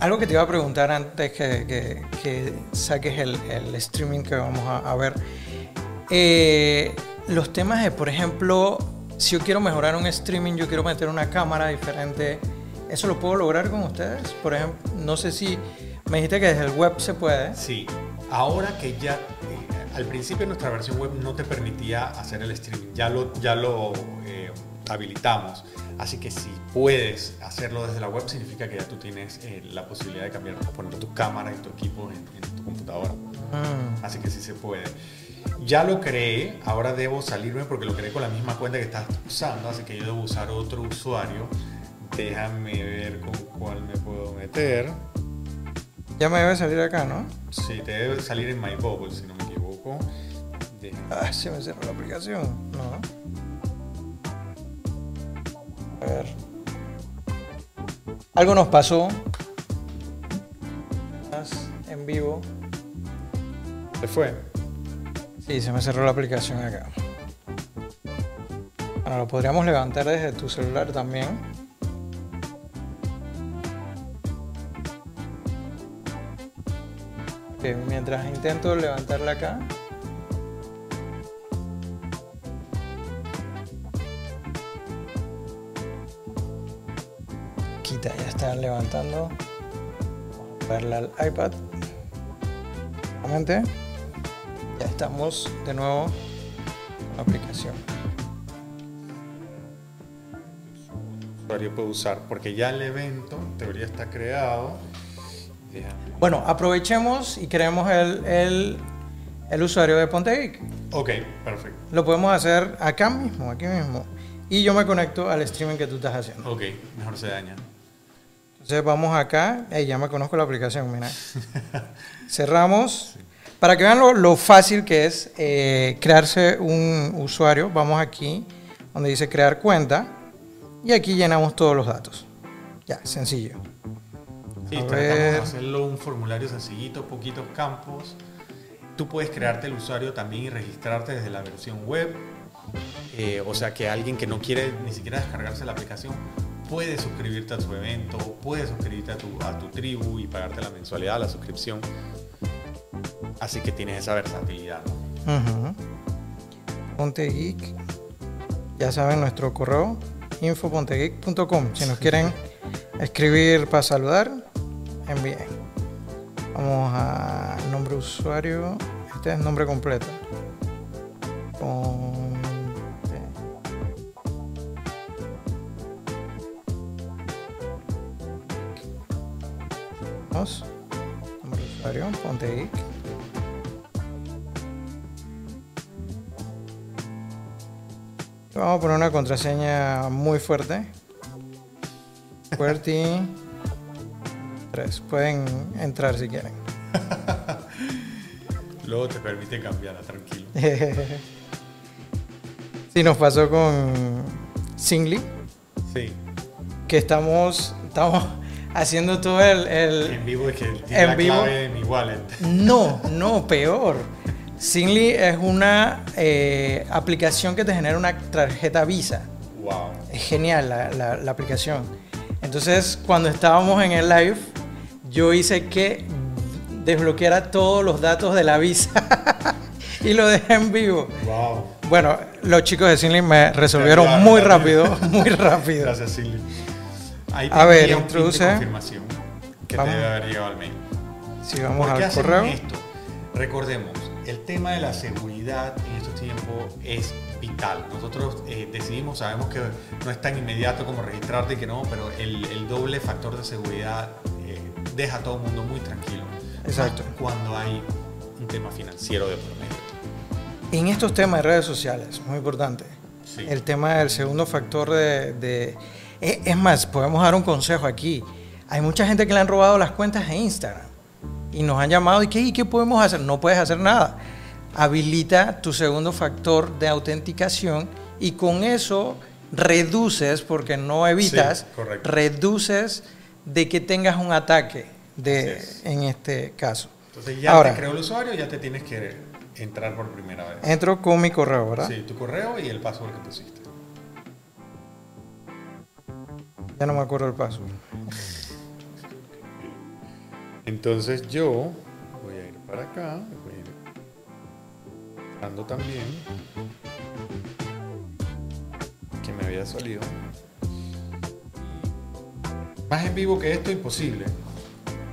algo que te iba a preguntar antes que, que- que saques el, el streaming que vamos a, a ver. Eh, los temas de, por ejemplo, si yo quiero mejorar un streaming, yo quiero meter una cámara diferente, ¿Eso lo puedo lograr con ustedes? Por ejemplo, no sé si me dijiste que desde el web se puede. Sí, ahora que ya, eh, al principio nuestra versión web no te permitía hacer el streaming, ya lo, ya lo eh, habilitamos. Así que si puedes hacerlo desde la web, significa que ya tú tienes eh, la posibilidad de cambiar, poner tu cámara y tu equipo en, en tu computadora. Mm, Así que sí se puede. Ya lo creé, ahora debo salirme porque lo creé con la misma cuenta que estás usando, así que yo debo usar otro usuario. Déjame ver con cuál me puedo meter. ya me debe salir acá, ¿no? Sí, te debe salir en My Bubble, si no me equivoco. Déjame- Ah, se me cerró la aplicación. No. A ver. Algo nos pasó. En vivo. Se fue. Sí, se me cerró la aplicación acá. Bueno, lo podríamos levantar desde tu celular también. Mientras intento levantarla acá. Quita, ya está levantando. Vamos a verla al iPad. Nuevamente. Ya estamos de nuevo en la aplicación. usuario puedo usar, porque ya el evento en teoría está creado. Bueno, aprovechemos y creemos el, el, el usuario de Ponte Geek. Ok, perfecto. Lo podemos hacer acá mismo, aquí mismo. Y yo me conecto al streaming que tú estás haciendo. Ok, mejor se daña. Entonces vamos acá. Ey, ya me conozco la aplicación, mira. [LAUGHS] Cerramos. Para que vean lo, lo fácil que es eh, crearse un usuario, vamos aquí donde dice crear cuenta. Y aquí llenamos todos los datos. Ya, sencillo. Sí, A tratamos de hacerlo un formulario sencillito, poquitos campos. Tú puedes crearte el usuario también y registrarte desde la versión web. Eh, o sea que alguien que no quiere ni siquiera descargarse la aplicación puede suscribirte a tu evento, puede suscribirte a tu, a tu tribu y pagarte la mensualidad, la suscripción. Así que tienes esa versatilidad. Ponte Geek. Ya saben nuestro correo infopontegeek.com. Si nos quieren escribir para saludar, envíen. Vamos a nombre usuario. Este es nombre completo. Ponte. Vamos. Nombre de usuario, Ponte Geek. Vamos a poner una contraseña muy fuerte. Fuerte. 3. Pueden entrar si quieren. [LAUGHS] Luego te permite cambiarla, tranquilo. [LAUGHS] Sí, nos pasó con Singly, Sí. que estamos, estamos haciendo todo el, el- En vivo es que tiene En la vivo. clave de mi wallet. No, no, peor. Singly es una eh, aplicación que te genera una tarjeta Visa. Wow. Es genial la, la- la aplicación. Entonces, cuando estábamos en el live, yo hice que desbloqueara todos los datos de la visa [LAUGHS] y lo dejé en vivo. Wow. Bueno, los chicos de Sinly me resolvieron Claro, muy claro. rápido, muy rápido. Gracias. Ahí te A ver, introduce. confirmación que Vamos. te debe haber llegado al mail. Si vamos ¿Por qué al correo. esto? Recordemos, el tema de la seguridad en estos tiempos es vital. Nosotros eh, decidimos, sabemos que no es tan inmediato como registrarte que no, pero el, el doble factor de seguridad eh, deja a todo el mundo muy tranquilo. Exacto. Cuando hay un tema financiero de por medio. En estos temas de redes sociales, muy importante. Sí. El tema del segundo factor de, de- Es, es más, podemos dar un consejo aquí. Hay mucha gente que le han robado las cuentas de Instagram y nos han llamado y ¿qué, y qué podemos hacer? No puedes hacer nada. Habilita tu segundo factor de autenticación y con eso reduces, porque no evitas, Sí, reduces de que tengas un ataque de, es. en este caso. Entonces ya Ahora. te creó el usuario, ya te tienes que entrar por primera vez. Entro con mi correo, ¿verdad? Sí, tu correo y el password que pusiste. Ya no me acuerdo el paso. Entonces yo voy a ir para acá, voy a ir dando también que me había salido. Más en vivo que esto, imposible.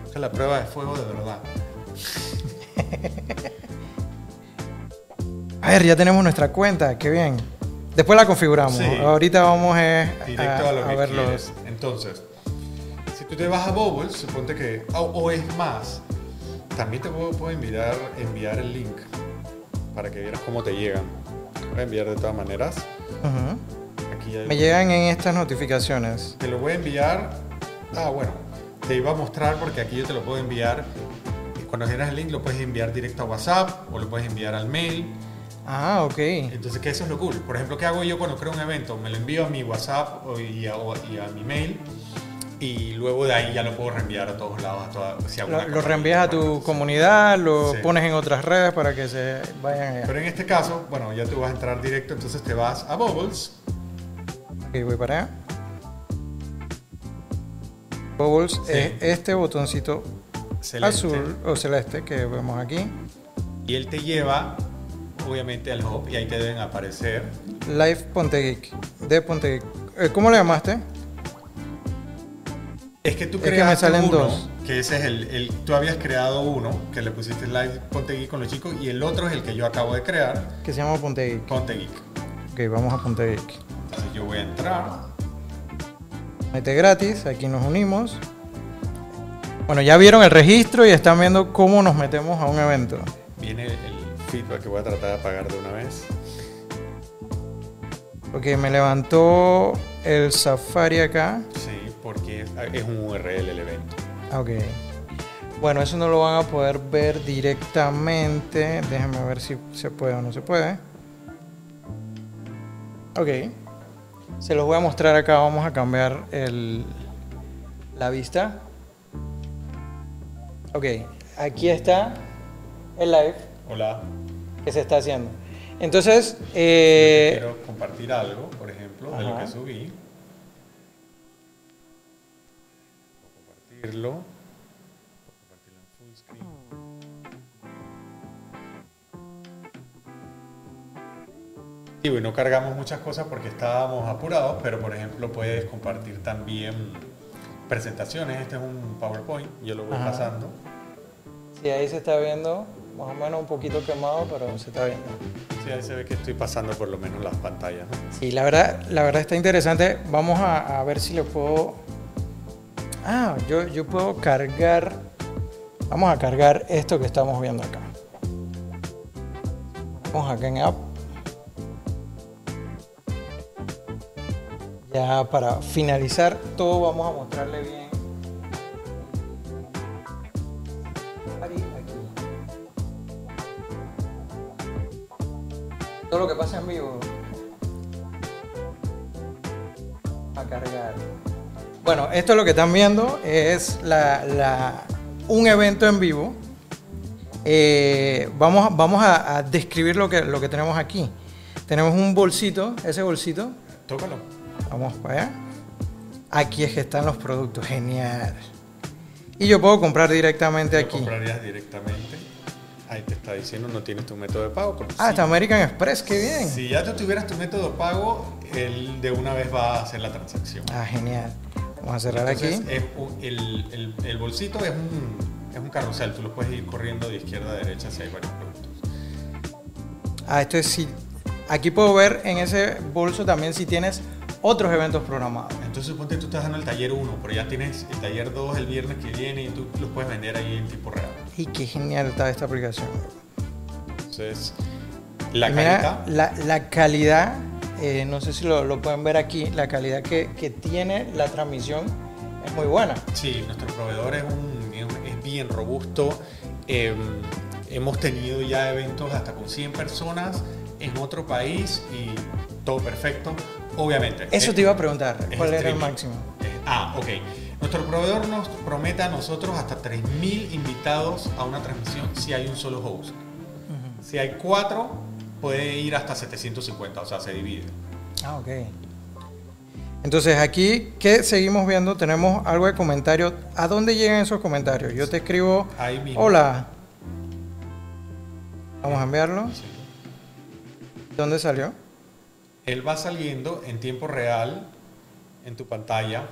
Esta es la prueba de fuego de verdad. [LAUGHS] A ver, ya tenemos nuestra cuenta, qué bien. Después la configuramos. Sí. Ahorita vamos eh, a, lo que ver los- quieres. Entonces, tú te vas a Bubbles, suponte que. O, o es más, también te puedo, puedo enviar, enviar el link para que vieras cómo te llegan. Voy a enviar de todas maneras. Aquí Me llegan en estas notificaciones. Te lo voy a enviar. Ah, bueno, te iba a mostrar porque aquí yo te lo puedo enviar. Cuando generas el link lo puedes enviar directo a WhatsApp o lo puedes enviar al mail. Ah, ok. Entonces, que eso es lo cool. Por ejemplo, ¿qué hago yo cuando creo un evento? Me lo envío a mi WhatsApp a, y a mi mail y luego de ahí ya lo puedo reenviar a todos lados. A toda, si Lo, lo reenvías a tu comunidad, lo Sí. pones en otras redes para que se vayan allá. Pero en este caso, bueno, ya tú vas a entrar directo, entonces te vas a Bubbles. Ok, voy para allá. Bubbles Sí. es este botoncito celeste, azul o celeste que vemos aquí. Y él te lleva, obviamente, al hub y ahí te deben aparecer Live Ponte Geek. De Ponte Geek. Eh, ¿Cómo le llamaste? Es que tú Es que salen uno, dos. que ese es el, el- Tú habías creado uno, que le pusiste live Ponte Geek con los chicos, y el otro es el que yo acabo de crear, Que se llama Ponte Geek. Ponte Geek. Ok, vamos a Ponte Geek. Entonces yo voy a entrar. Mete gratis, aquí nos unimos. Bueno, ya vieron el registro y están viendo cómo nos metemos a un evento. Viene el feedback que voy a tratar de apagar de una vez. Ok, me levantó el Safari acá. Sí, porque es, es un URL el evento. Ok. Bueno, eso no lo van a poder ver directamente. Déjenme ver si se puede o no se puede. Ok. Se los voy a mostrar acá. Vamos a cambiar el, la vista. Ok. Aquí está el live Hola. que se está haciendo. Entonces, eh, quiero compartir algo, por ejemplo, de lo que subí. Voy a compartirlo. Voy a compartirlo en full screen. Digo, y no cargamos muchas cosas porque estábamos apurados, pero por ejemplo puedes compartir también presentaciones. Este es un PowerPoint, yo lo voy Ajá. pasando. si ahí se está viendo, más o menos un poquito quemado, pero se está viendo. Sí, ahí se ve que estoy pasando por lo menos las pantallas. ¿no? Sí, la verdad, la verdad está interesante. Vamos a, a ver si le puedo. Ah, yo, yo puedo cargar. Vamos a cargar esto que estamos viendo acá. Vamos acá en App. Ya para finalizar todo, vamos a mostrarle bien. Todo lo que pasa en vivo a cargar. Bueno, esto lo que están viendo es la, la- un evento en vivo. Eh, vamos vamos a, a describir lo que, lo que tenemos aquí. Tenemos un bolsito, ese bolsito. Tócalo. Vamos para allá. Aquí es que están los productos, genial. Y yo puedo comprar directamente aquí. comprarías directamente. Ahí te está diciendo, no tienes tu método de pago. Ah, sí. está American Express, qué bien. Si ya tú tuvieras tu método de pago, él de una vez va a hacer la transacción. Ah, genial. Vamos a cerrar Entonces, aquí. es un- el, el- el bolsito es un, es un carrusel, tú lo puedes ir corriendo de izquierda a derecha si hay varios productos. Ah, esto es si. Aquí puedo ver en ese bolso también si tienes otros eventos programados. Entonces, suponte que tú estás dando el taller 1, pero ya tienes el taller 2 el viernes que viene y tú los puedes vender ahí en tiempo real. Y qué genial está esta aplicación. Entonces, la carita. la, la calidad, eh, no sé si lo, lo pueden ver aquí, la calidad que, que tiene la transmisión es muy buena. Sí, nuestro proveedor es, un, es- bien robusto. Eh, hemos tenido ya eventos hasta con 100 personas en otro país y todo perfecto. Obviamente. Eso es- te iba a preguntar, ¿cuál era el máximo? Es- ah, ok. Nuestro proveedor nos promete a nosotros hasta 3.000 invitados a una transmisión si hay un solo host. Si hay cuatro, puede ir hasta 750, o sea, se divide. Ah, ok. Entonces aquí, ¿qué seguimos viendo? Tenemos algo de comentarios. ¿A dónde llegan esos comentarios? Yo te escribo, Ahí mismo. hola. Vamos a enviarlo. Sí. ¿Dónde salió? Él va saliendo en tiempo real en tu pantalla.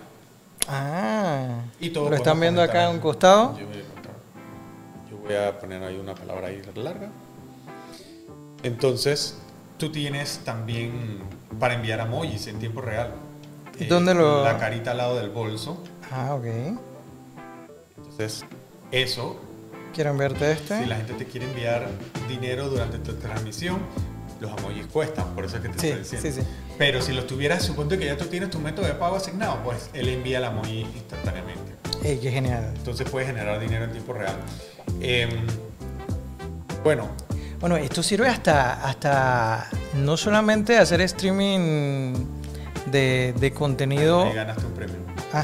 Ah. Y todo ¿Lo están viendo acá a un costado? Yo voy a. Yo voy a poner ahí una palabra ahí larga. Entonces, tú tienes también para enviar emojis en tiempo real. Eh, ¿Dónde lo- La carita al lado del bolso. Ah, ok. Entonces, eso, Quiero enviarte este. si la gente te quiere enviar dinero durante tu transmisión, los emojis cuestan, por eso es que te Sí, estoy diciendo. sí, sí. Pero si los tuvieras, suponte que ya tú tienes tu método de pago asignado, pues él envía el emoji instantáneamente. Qué genial. Entonces puedes generar dinero en tiempo real. Em, bueno, Bueno, esto sirve hasta, hasta no solamente hacer streaming de, de contenido. ahí ganaste un premio. Ah.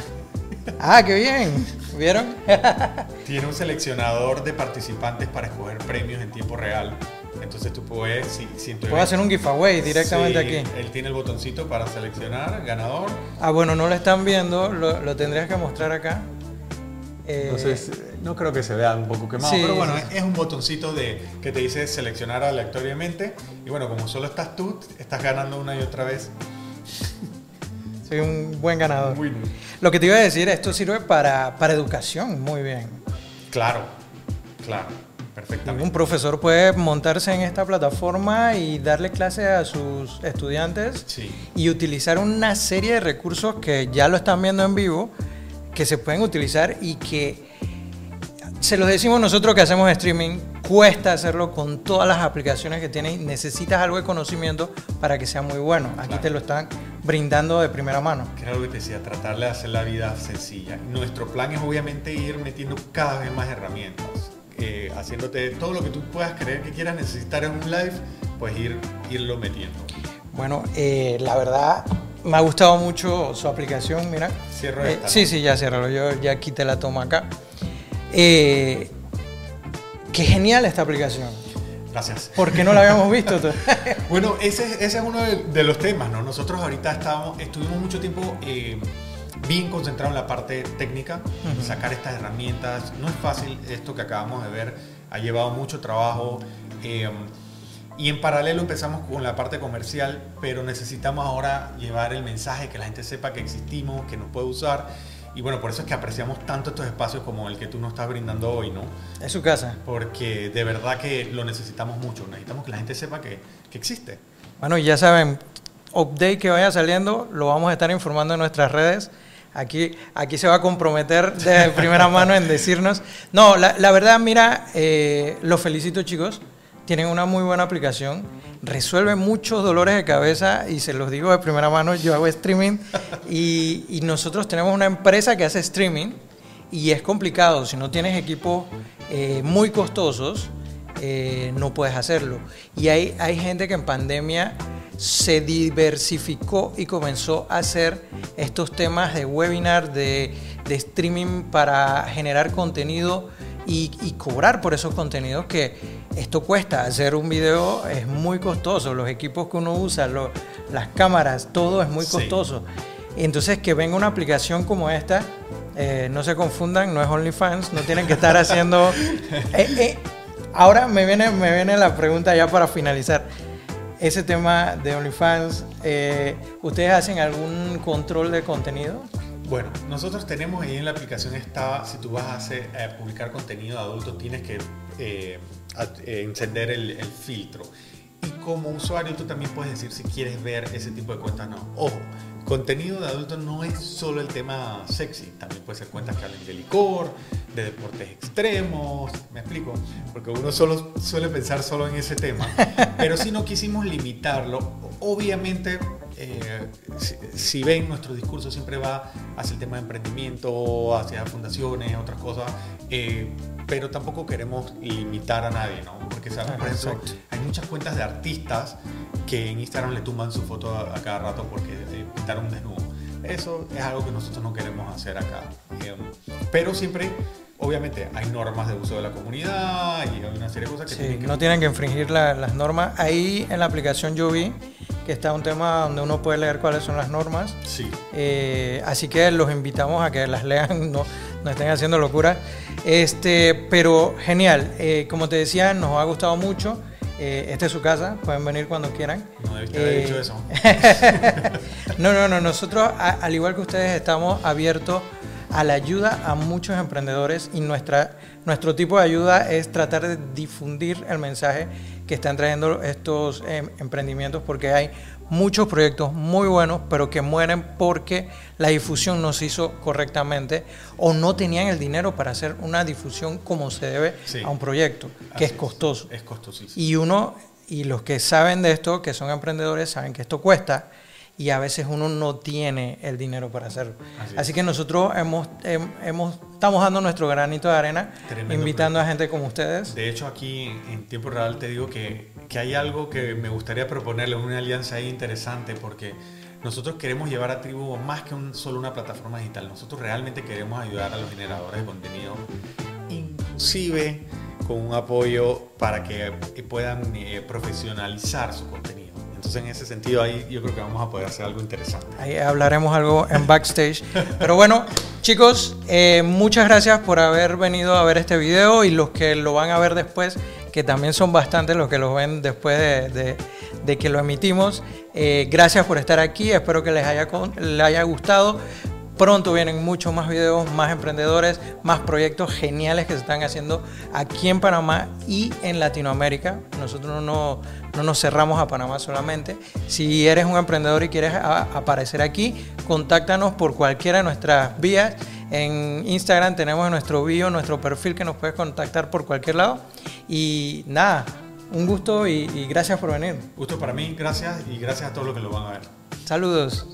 Ah, qué bien. ¿Vieron? [LAUGHS] Tiene un seleccionador de participantes para escoger premios en tiempo real. Entonces tú puedes, si, si Puedo hacer un giveaway directamente Sí, aquí. Él tiene el botoncito para seleccionar ganador. Ah, bueno, no lo están viendo, lo, lo tendrías que mostrar acá. Eh, Entonces, no creo que se vea un poco quemado, sí, pero bueno, sí, es un botoncito de, que te dice seleccionar aleatoriamente. Y bueno, como solo estás tú, estás ganando una y otra vez. [LAUGHS] soy un buen ganador. Muy Lo que te iba a decir, esto sirve para, para educación, muy bien. claro, claro, perfectamente. Un profesor puede montarse en esta plataforma y darle clases a sus estudiantes Sí. y utilizar una serie de recursos que ya lo están viendo en vivo, que se pueden utilizar y que se los decimos nosotros que hacemos streaming, cuesta hacerlo con todas las aplicaciones que tienes, necesitas algo de conocimiento para que sea muy bueno. Aquí Claro. te lo están brindando de primera mano. Lo que te decía, tratar de hacer la vida sencilla. Nuestro plan es obviamente ir metiendo cada vez más herramientas, eh, haciéndote todo lo que tú puedas creer que quieras necesitar en un live, pues ir, irlo metiendo. Bueno, eh, la verdad me ha gustado mucho su aplicación, mira. Cierro Eh, esta, ¿no? Sí, sí, ya ciérralo, yo ya quité la toma acá. Eh, qué genial esta aplicación. Gracias. ¿Por qué no la habíamos visto? [LAUGHS] [LAUGHS] Bueno, ese, ese es uno de, de los temas, ¿no? Nosotros ahorita estábamos, estuvimos mucho tiempo eh, bien concentrados en la parte técnica, sacar estas herramientas. No es fácil esto que acabamos de ver, ha llevado mucho trabajo. eh, y en paralelo empezamos con la parte comercial, pero necesitamos ahora llevar el mensaje, que la gente sepa que existimos, que nos puede usar. Y bueno, por eso es que apreciamos tanto estos espacios como el que tú nos estás brindando hoy, ¿no? es su casa. Porque de verdad que lo necesitamos mucho. Necesitamos que la gente sepa que, que existe. Bueno, y ya saben, update que vaya saliendo, lo vamos a estar informando en nuestras redes. Aquí, aquí se va a comprometer de primera mano en decirnos. No, la, la verdad, mira, eh, los felicito chicos. Tienen una muy buena aplicación. Resuelve muchos dolores de cabeza y se los digo de primera mano. Yo hago streaming y, y nosotros tenemos una empresa que hace streaming y es complicado. Si no tienes equipos eh, muy costosos, eh, no puedes hacerlo. Y hay, hay gente que en pandemia se diversificó y comenzó a hacer estos temas de webinar, de, de streaming para generar contenido y, y cobrar por esos contenidos que esto cuesta. Hacer un video es muy costoso, los equipos que uno usa, lo- las cámaras, todo es muy Sí. costoso. Entonces que venga una aplicación como esta, eh, no se confundan, no es OnlyFans, no tienen que estar haciendo... [LAUGHS] Eh, eh, ahora me viene, me viene la pregunta ya para finalizar. Ese tema de OnlyFans, ¿ustedes hacen algún control de contenido? Bueno, nosotros tenemos ahí en la aplicación está, si tú vas a hacer, publicar contenido de adulto, tienes que eh, a- eh, encender el, el filtro. Y como usuario tú también puedes decir si quieres ver ese tipo de cuentas no. Ojo, contenido de adulto no es solo el tema sexy, también puede ser cuentas que hablen de licor, de deportes extremos, me explico, porque uno solo suele pensar solo en ese tema, [LAUGHS] pero si no quisimos limitarlo, obviamente eh, si, si ven nuestro discurso siempre va hacia el tema de emprendimiento, hacia fundaciones, otras cosas, eh, pero tampoco queremos limitar a nadie, ¿no? Porque sabemos, por ejemplo, hay muchas cuentas de artistas que en Instagram le tumban su foto a, a cada rato porque eh, pintaron un desnudo. Eso es algo que nosotros no queremos hacer acá. Pero siempre, obviamente, hay normas de uso de la comunidad y hay una serie de cosas que Sí, tienen que no tienen que infringir la- las normas. Ahí en la aplicación yo vi que está un tema donde uno puede leer cuáles son las normas. Sí. Eh, así que los invitamos a que las lean, [LAUGHS] no, no estén haciendo locuras. Este, pero genial, eh, como te decía, nos ha gustado mucho. Eh, esta es su casa, pueden venir cuando quieran. No debiste haber Eh, dicho eso. [LAUGHS] no, no, no. Nosotros, a- al igual que ustedes, estamos abiertos a la ayuda a muchos emprendedores y nuestra, nuestro tipo de ayuda es tratar de difundir el mensaje que están trayendo estos em, emprendimientos porque hay muchos proyectos muy buenos pero que mueren porque la difusión no se hizo correctamente o no tenían el dinero para hacer una difusión como se debe Sí. a un proyecto que es costoso. Es costosísimo. Y uno, y los que saben de esto, que son emprendedores, saben que esto cuesta y a veces uno no tiene el dinero para hacerlo. Así que nosotros hemos, hem- hemos, estamos dando nuestro granito de arena, Tremendo invitando a gente como ustedes. De hecho, aquí en, tiempo real te digo que, que hay algo que me gustaría proponerle, una alianza ahí interesante, porque nosotros queremos llevar a Tribu más que un- solo una plataforma digital. Nosotros realmente queremos ayudar a los generadores de contenido, inclusive con un apoyo para que puedan eh, profesionalizar su contenido. Entonces, en ese sentido, ahí yo creo que vamos a poder hacer algo interesante. Ahí hablaremos algo en backstage. Pero bueno, chicos, eh, muchas gracias por haber venido a ver este video y los que lo van a ver después, que también son bastantes los que lo ven después de, de- que lo emitimos. Eh, gracias por estar aquí, espero que les haya, les haya gustado. Pronto vienen muchos más videos, más emprendedores, más proyectos geniales que se están haciendo aquí en Panamá y en Latinoamérica. Nosotros no, no nos cerramos a Panamá solamente. Si eres un emprendedor y quieres aparecer aquí, contáctanos por cualquiera de nuestras vías. En Instagram tenemos en nuestro bio, nuestro perfil que nos puedes contactar por cualquier lado. Y nada, un gusto y, y gracias por venir. Gusto para mí, gracias y gracias a todos los que lo van a ver. Saludos.